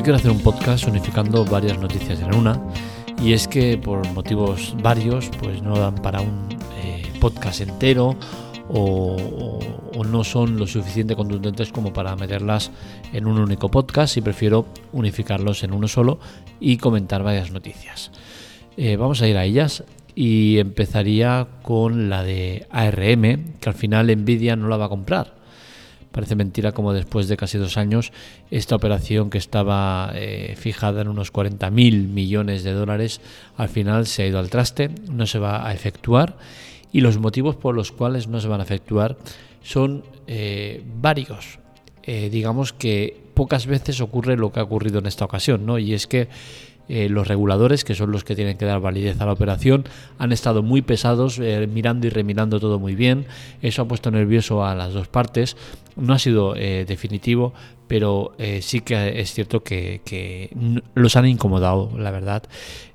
Hoy quiero hacer un podcast unificando varias noticias en una y es que por motivos varios pues no dan para un eh, podcast entero o, no son lo suficiente contundentes como para meterlas en un único podcast y prefiero unificarlos en uno solo y comentar varias noticias. Eh, vamos a ir a ellas y empezaría con la de ARM, que al final Nvidia no la va a comprar. Parece mentira como después de casi dos años esta operación que estaba eh, fijada en unos 40 mil millones de dólares al final se ha ido al traste, no se va a efectuar y los motivos por los cuales no se van a efectuar son eh, varios. Eh, digamos que pocas veces ocurre lo que ha ocurrido en esta ocasión, ¿no? Y es que eh, los reguladores, que son los que tienen que dar validez a la operación, han estado muy pesados, eh, mirando y remirando todo muy bien. Eso ha puesto nervioso a las dos partes. No ha sido eh, definitivo, pero sí que es cierto que, los han incomodado, la verdad.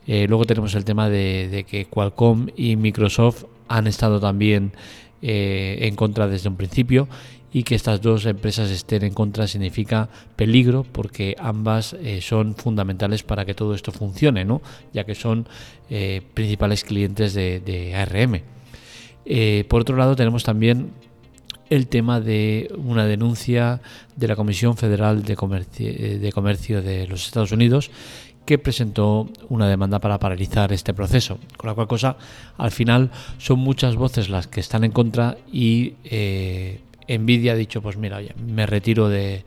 luego tenemos el tema de, de, que Qualcomm y Microsoft han estado también en contra desde un principio y que estas dos empresas estén en contra significa peligro porque ambas eh, son fundamentales para que todo esto funcione, ¿no? ya que son eh, principales clientes de, ARM. Eh, por otro lado tenemos también el tema de una denuncia de la Comisión Federal de Comercio, de Comercio de los Estados Unidos que presentó una demanda para paralizar este proceso. Con la cual cosa, al final son muchas voces las que están en contra y Nvidia ha dicho, pues mira, me retiro de,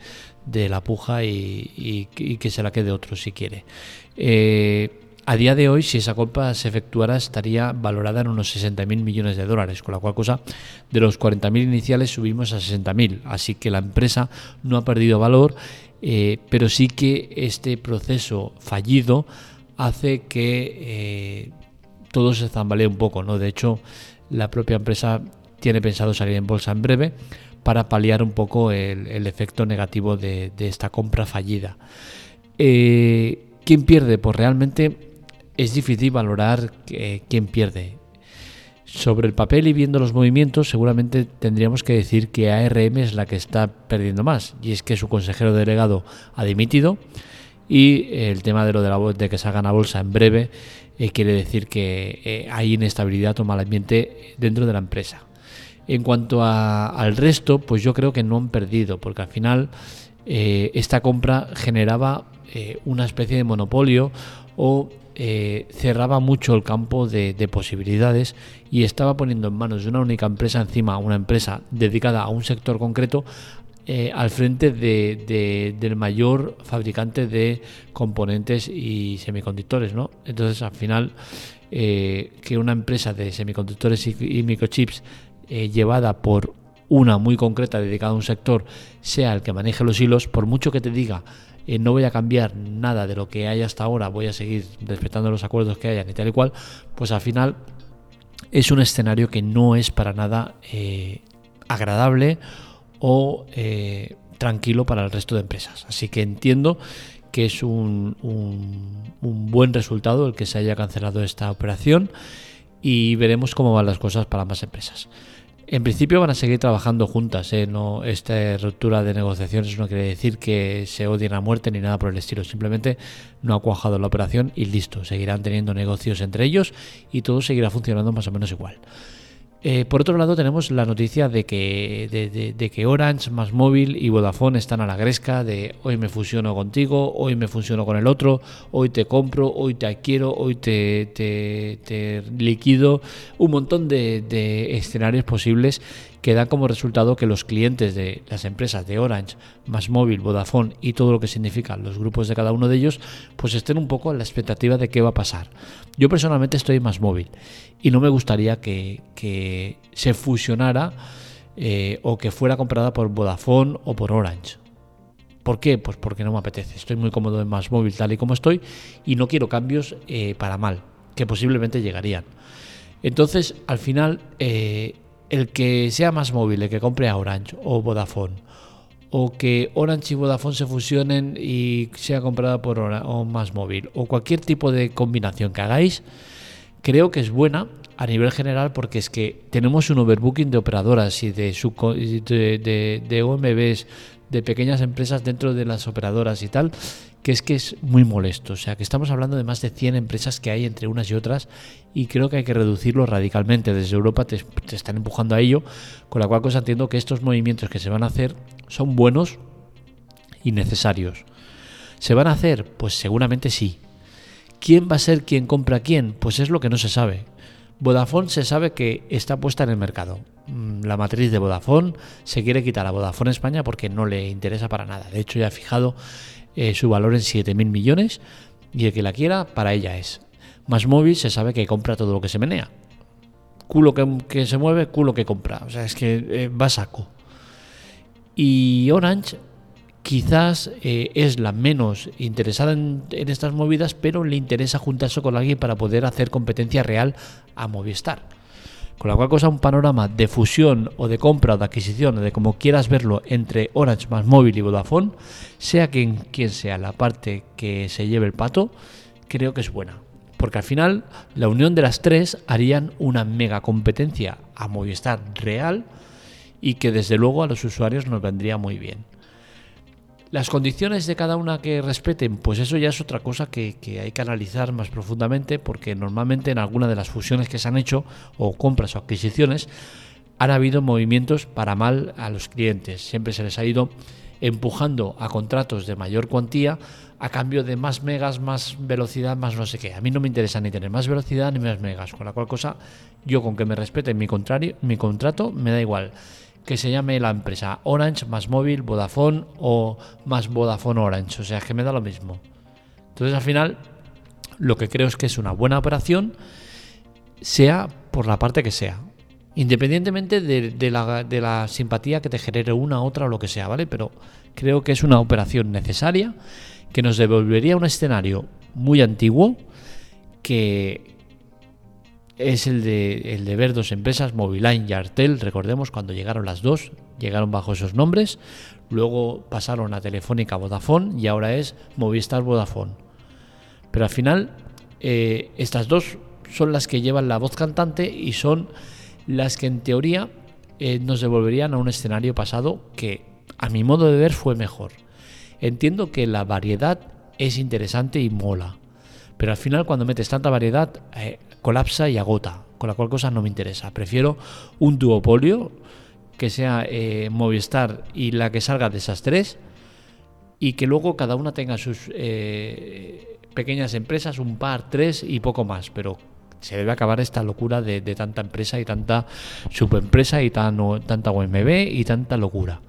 la puja y, que se la quede otro si quiere. Eh, a día de hoy, si esa compra se efectuara, estaría valorada en unos 60.000 millones de dólares, con la cual cosa de los 40.000 iniciales subimos a 60.000. Así que la empresa no ha perdido valor, eh, pero sí que este proceso fallido hace que eh, todo se zambalee un poco. ¿no? De hecho, la propia empresa tiene pensado salir en bolsa en breve para paliar un poco el, efecto negativo de, esta compra fallida. Eh, ¿Quién pierde? Pues realmente es difícil valorar eh, quién pierde. Sobre el papel y viendo los movimientos, seguramente tendríamos que decir que ARM es la que está perdiendo más, y es que su consejero delegado ha dimitido y el tema de lo de, la, de que salgan a bolsa en breve eh, quiere decir que hay inestabilidad o mal ambiente dentro de la empresa. En cuanto al resto, pues yo creo que no han perdido, porque al final eh, esta compra generaba eh, una especie de monopolio o eh, cerraba mucho el campo de, posibilidades y estaba poniendo en manos de una única empresa encima, una empresa dedicada a un sector concreto, al frente del mayor fabricante de componentes y semiconductores, ¿no? Entonces, al final, que una empresa de semiconductores y microchips eh, llevada por una muy concreta dedicada a un sector sea el que maneje los hilos, por mucho que te diga eh, no voy a cambiar nada de lo que hay hasta ahora, voy a seguir respetando los acuerdos que hayan y tal y cual, pues al final es un escenario que no es para nada eh, agradable o tranquilo para el resto de empresas. Así que entiendo que es un, un buen resultado el que se haya cancelado esta operación y veremos cómo van las cosas para ambas empresas. En principio van a seguir trabajando juntas, ¿eh? esta ruptura de negociaciones no quiere decir que se odien a muerte ni nada por el estilo, simplemente no ha cuajado la operación y listo, seguirán teniendo negocios entre ellos y todo seguirá funcionando más o menos igual. Eh, por otro lado, tenemos la noticia de que, de, que Orange, Más Móvil y Vodafone están a la gresca de hoy me fusiono contigo, hoy me fusiono con el otro, hoy te compro, hoy te adquiero, hoy te, te, liquido, un montón de escenarios posibles que dan como resultado que los clientes de las empresas de Orange, Más Móvil, Vodafone y todo lo que significan los grupos de cada uno de ellos, pues estén un poco en la expectativa de qué va a pasar. Yo personalmente estoy Más Móvil y no me gustaría que, se fusionara eh, o que fuera comprada por Vodafone o por Orange. ¿Por qué? Pues porque no me apetece. Estoy muy cómodo en Más Móvil tal y como estoy y no quiero cambios eh, para mal, que posiblemente llegarían. Entonces, al final, eh, el que sea más móvil, el que compre a Orange o Vodafone, o que Orange y Vodafone se fusionen y sea comprada por Orange, o más móvil, o cualquier tipo de combinación que hagáis, creo que es buena a nivel general porque es que tenemos un overbooking de operadoras y de, de, de, de OMBs, de pequeñas empresas dentro de las operadoras y tal, que es que es muy molesto. O sea, que estamos hablando de más de 100 empresas que hay entre unas y otras y creo que hay que reducirlo radicalmente. Desde Europa te, están empujando a ello, con la cual cosa entiendo que estos movimientos que se van a hacer son buenos y necesarios. ¿Se van a hacer? Pues seguramente sí. ¿Quién va a ser quien compra a quién? Pues es lo que no se sabe. Vodafone se sabe que está puesta en el mercado. Mm, la matriz de Vodafone se quiere quitar a Vodafone España porque no le interesa para nada. De hecho, ya ha fijado eh, su valor en 7.000 millones y el que la quiera, para ella es. Más móvil se sabe que compra todo lo que se menea. Culo que, se mueve, culo que compra. O sea, es que eh, va saco. Y Orange quizás eh, es la menos interesada en, estas movidas, pero le interesa juntarse con alguien para poder hacer competencia real a Movistar. Con la cual cosa un panorama de fusión o de compra o de adquisición, de como quieras verlo, entre Orange más móvil y Vodafone, sea quien, quien sea la parte que se lleve el pato, creo que es buena. Porque al final la unión de las tres harían una mega competencia a Movistar real y que desde luego a los usuarios nos vendría muy bien. Las condiciones de cada una que respeten, pues eso ya es otra cosa que, hay que analizar más profundamente porque normalmente en alguna de las fusiones que se han hecho o compras o adquisiciones han habido movimientos para mal a los clientes. Siempre se les ha ido empujando a contratos de mayor cuantía a cambio de más megas, más velocidad, más no sé qué. A mí no me interesa ni tener más velocidad ni más megas, con la cual cosa yo con que me respeten mi, contrario, mi contrato me da igual que se llame la empresa Orange más móvil, Vodafone o más Vodafone Orange. O sea, que me da lo mismo. Entonces al final lo que creo es que es una buena operación, sea por la parte que sea. Independientemente de, la, de la simpatía que te genere una, otra o lo que sea, ¿vale? Pero creo que es una operación necesaria que nos devolvería un escenario muy antiguo que, es el de, el de ver dos empresas, Moviline y Artel, recordemos cuando llegaron las dos, llegaron bajo esos nombres, luego pasaron a Telefónica Vodafone y ahora es Movistar Vodafone. Pero al final eh, estas dos son las que llevan la voz cantante y son las que en teoría eh, nos devolverían a un escenario pasado que a mi modo de ver fue mejor. Entiendo que la variedad es interesante y mola, pero al final cuando metes tanta variedad eh, colapsa y agota, con la cual cosa no me interesa. Prefiero un duopolio que sea eh, Movistar y la que salga de esas tres y que luego cada una tenga sus eh, pequeñas empresas, un par, tres y poco más, pero se debe acabar esta locura de, tanta empresa y tanta subempresa y tan, tanta OMB y tanta locura.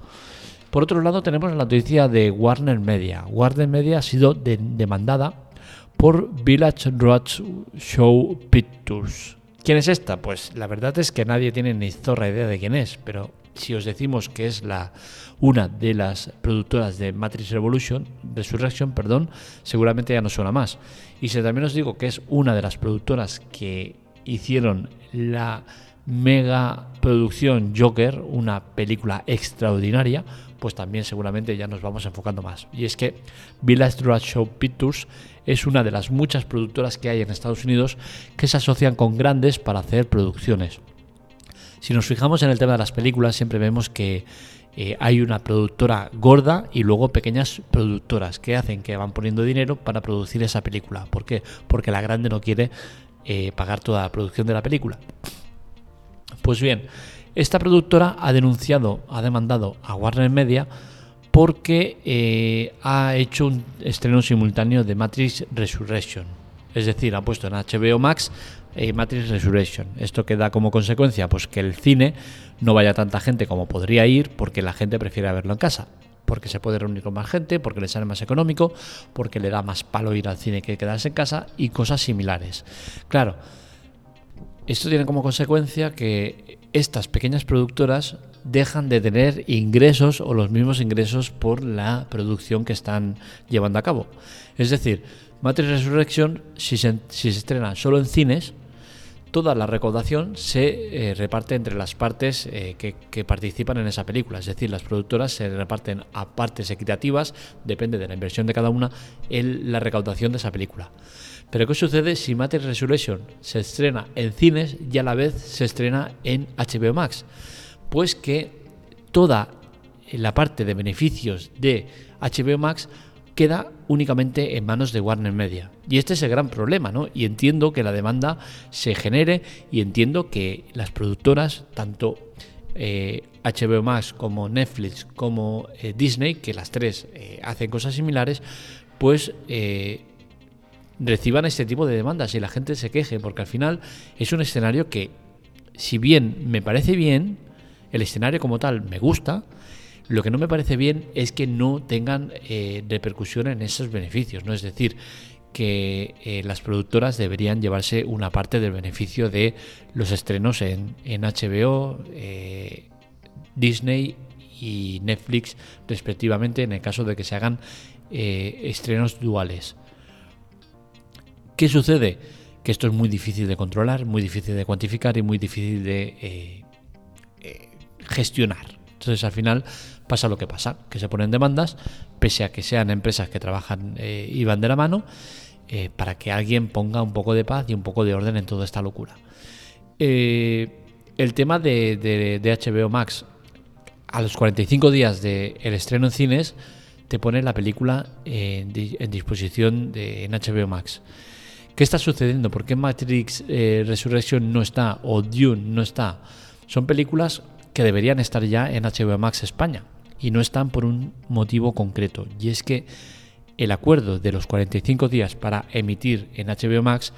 Por otro lado tenemos la noticia de Warner Media. Warner Media ha sido demandada por Village Road Show Pictures. ¿Quién es esta? Pues la verdad es que nadie tiene ni zorra idea de quién es, pero si os decimos que es la una de las productoras de Matrix Revolution, Resurrection, perdón, seguramente ya no suena más. Y si también os digo que es una de las productoras que hicieron la mega producción Joker, una película extraordinaria, pues también seguramente ya nos vamos enfocando más. Y es que Village Road Show Pictures es una de las muchas productoras que hay en Estados Unidos que se asocian con grandes para hacer producciones. Si nos fijamos en el tema de las películas, siempre vemos que eh, hay una productora gorda y luego pequeñas productoras que hacen que van poniendo dinero para producir esa película. ¿Por qué? Porque la grande no quiere eh, pagar toda la producción de la película. Pues bien, esta productora ha denunciado, ha demandado a Warner Media porque eh, ha hecho un estreno simultáneo de Matrix Resurrection. Es decir, ha puesto en HBO Max eh, Matrix Resurrection. Esto que da como consecuencia pues que el cine no vaya tanta gente como podría ir porque la gente prefiere verlo en casa. Porque se puede reunir con más gente, porque le sale más económico, porque le da más palo ir al cine que quedarse en casa y cosas similares. Claro, esto tiene como consecuencia que estas pequeñas productoras dejan de tener ingresos o los mismos ingresos por la producción que están llevando a cabo. Es decir, Matrix Resurrection, si se, estrena solo en cines, toda la recaudación se eh, reparte entre las partes eh, que, participan en esa película. Es decir, las productoras se reparten a partes equitativas, depende de la inversión de cada una, en la recaudación de esa película. Pero ¿qué sucede si Matrix Resurrection se estrena en cines y a la vez se estrena en HBO Max? Pues que toda la parte de beneficios de HBO Max queda únicamente en manos de Warner Media. Y este es el gran problema, ¿no? Y entiendo que la demanda se genere y entiendo que las productoras, tanto HBO eh, Max como Netflix como eh, Disney, que las tres eh, hacen cosas similares, pues reciban este tipo de demandas y la gente se queje, porque al final es un escenario que, si bien me parece bien, el escenario como tal me gusta, lo que no me parece bien es que no tengan eh, repercusión en esos beneficios, ¿no? Es decir, que eh, las productoras deberían llevarse una parte del beneficio de los estrenos en, HBO, eh, Disney y Netflix respectivamente en el caso de que se hagan estrenos duales. ¿Qué sucede? Que esto es muy difícil de controlar, muy difícil de cuantificar y muy difícil de gestionar. Entonces al final pasa lo que pasa, que se ponen demandas, pese a que sean empresas que trabajan eh, y van de la mano, eh, para que alguien ponga un poco de paz y un poco de orden en toda esta locura. Eh, el tema de, HBO Max, a los 45 días del estreno en cines, te pone la película en, disposición de, en HBO Max. ¿Qué está sucediendo? ¿Por qué Matrix Resurrection no está o Dune no está? Son películas que deberían estar ya en HBO Max España y no están por un motivo concreto, y es que el acuerdo de los 45 días para emitir en HBO Max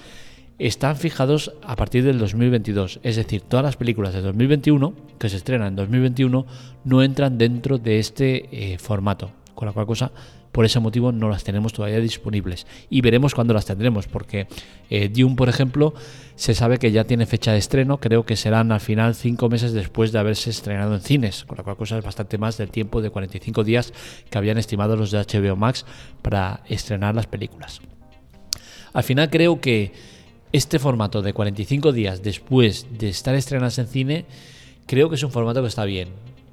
están fijados a partir del 2022, es decir, todas las películas de 2021 que se estrenan en 2021 no entran dentro de este eh, formato, con la cual cosa por ese motivo no las tenemos todavía disponibles. Y veremos cuándo las tendremos, porque eh, Dune, por ejemplo, se sabe que ya tiene fecha de estreno, creo que serán al final cinco meses después de haberse estrenado en cines, con la cual cosa es bastante más del tiempo de 45 días que habían estimado los de HBO Max para estrenar las películas. Al final creo que este formato de 45 días después de estar estrenadas en cine, creo que es un formato que está bien.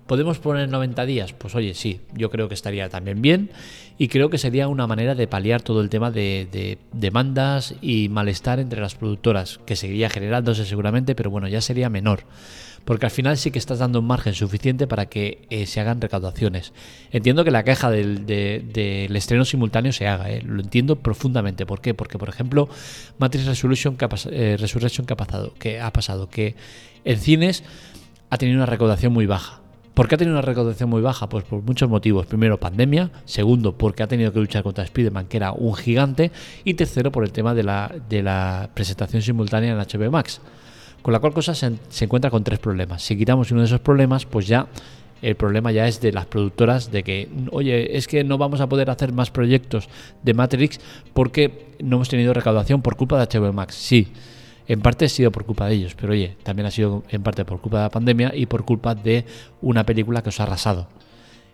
¿Podemos poner 90 días? Pues oye, sí, yo creo que estaría también bien y creo que sería una manera de paliar todo el tema de, demandas y malestar entre las productoras, que seguiría generándose seguramente, pero bueno, ya sería menor. Porque al final sí que estás dando un margen suficiente para que eh, se hagan recaudaciones. Entiendo que la queja del, estreno simultáneo se haga, eh, lo entiendo profundamente. ¿Por qué? Porque, por ejemplo, Matrix Resolution eh, Resurrection ha pasado, que ha pasado que en cines ha tenido una recaudación muy baja ¿Por qué ha tenido una recaudación muy baja? Pues por muchos motivos. Primero, pandemia. Segundo, porque ha tenido que luchar contra Spider-Man, que era un gigante. Y tercero, por el tema de la, de la presentación simultánea en HBO Max. Con la cual cosa se, encuentra con tres problemas. Si quitamos uno de esos problemas, pues ya el problema ya es de las productoras de que, oye, es que no vamos a poder hacer más proyectos de Matrix porque no hemos tenido recaudación por culpa de HBO Max. Sí, en parte ha sido por culpa de ellos, pero oye, también ha sido en parte por culpa de la pandemia y por culpa de una película que os ha arrasado.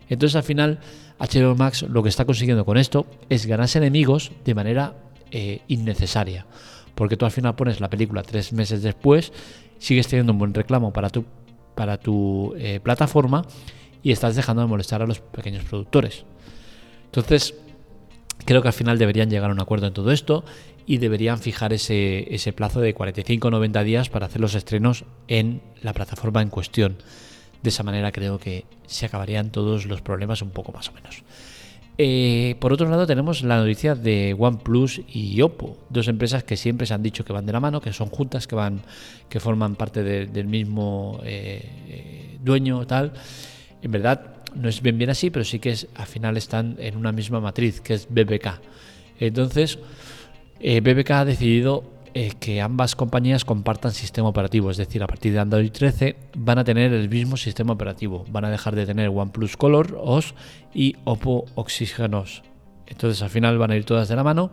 Entonces al final HBO Max lo que está consiguiendo con esto es ganarse enemigos de manera eh, innecesaria. Porque tú al final pones la película tres meses después, sigues teniendo un buen reclamo para tu, para tu eh, plataforma y estás dejando de molestar a los pequeños productores. Entonces, creo que al final deberían llegar a un acuerdo en todo esto y deberían fijar ese, ese plazo de 45 o 90 días para hacer los estrenos en la plataforma en cuestión. De esa manera creo que se acabarían todos los problemas un poco más o menos. Eh, por otro lado tenemos la noticia de OnePlus y Oppo, dos empresas que siempre se han dicho que van de la mano, que son juntas, que van, que forman parte del mismo eh, dueño tal. En verdad no es bien bien así, pero sí que es, al final están en una misma matriz, que es BBK. Entonces eh, BBK ha decidido eh, que ambas compañías compartan sistema operativo, es decir, a partir de Android 13 van a tener el mismo sistema operativo, van a dejar de tener OnePlus Color OS y Oppo Oxygen OS. Entonces al final van a ir todas de la mano.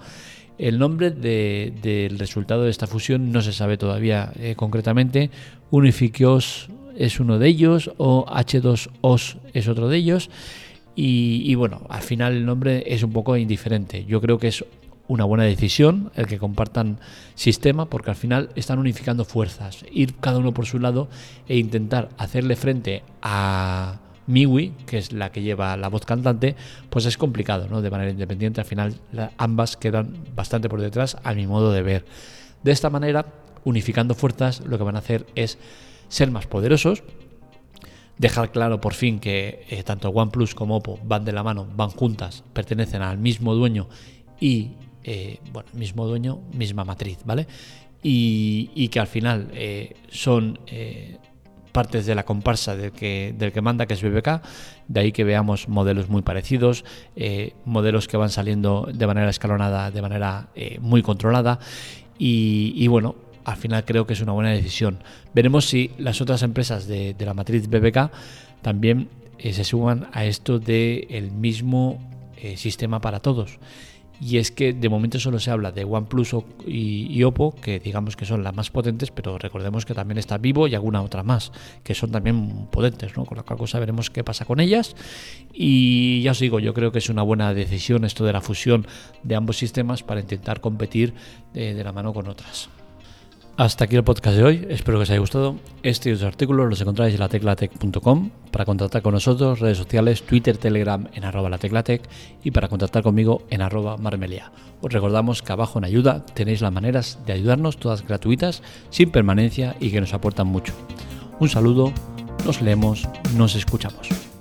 El nombre del resultado de esta fusión no se sabe todavía eh, concretamente. OS es uno de ellos o H2OS es otro de ellos. Y, y, bueno, al final el nombre es un poco indiferente. Yo creo que es una buena decisión el que compartan sistema porque al final están unificando fuerzas, ir cada uno por su lado e intentar hacerle frente a Miwi, que es la que lleva la voz cantante, pues es complicado, ¿no? De manera independiente, al final ambas quedan bastante por detrás a mi modo de ver. De esta manera, unificando fuerzas, lo que van a hacer es ser más poderosos, dejar claro por fin que eh, tanto OnePlus como Oppo van de la mano, van juntas, pertenecen al mismo dueño y, eh, bueno, mismo dueño, misma matriz, ¿vale? Y, que al final eh, son partes de la comparsa del que, del que manda, que es BBK, de ahí que veamos modelos muy parecidos, modelos que van saliendo de manera escalonada, de manera muy controlada, y, y bueno, al final creo que es una buena decisión. Veremos si las otras empresas de, la matriz BBK también eh, se suman a esto del el mismo eh, sistema para todos. Y es que de momento solo se habla de OnePlus y, y, Oppo, que digamos que son las más potentes, pero recordemos que también está Vivo y alguna otra más, que son también potentes, ¿no? Con la cual cosa veremos qué pasa con ellas. Y ya os digo, yo creo que es una buena decisión esto de la fusión de ambos sistemas para intentar competir eh, de la mano con otras. Hasta aquí el podcast de hoy, espero que os haya gustado. Este y otros artículos los encontráis en lateclatec.com para contactar con nosotros, redes sociales, Twitter, Telegram en arroba lateclatec y para contactar conmigo en arroba marmelia. Os recordamos que abajo en ayuda tenéis las maneras de ayudarnos, todas gratuitas, sin permanencia y que nos aportan mucho. Un saludo, nos leemos, nos escuchamos.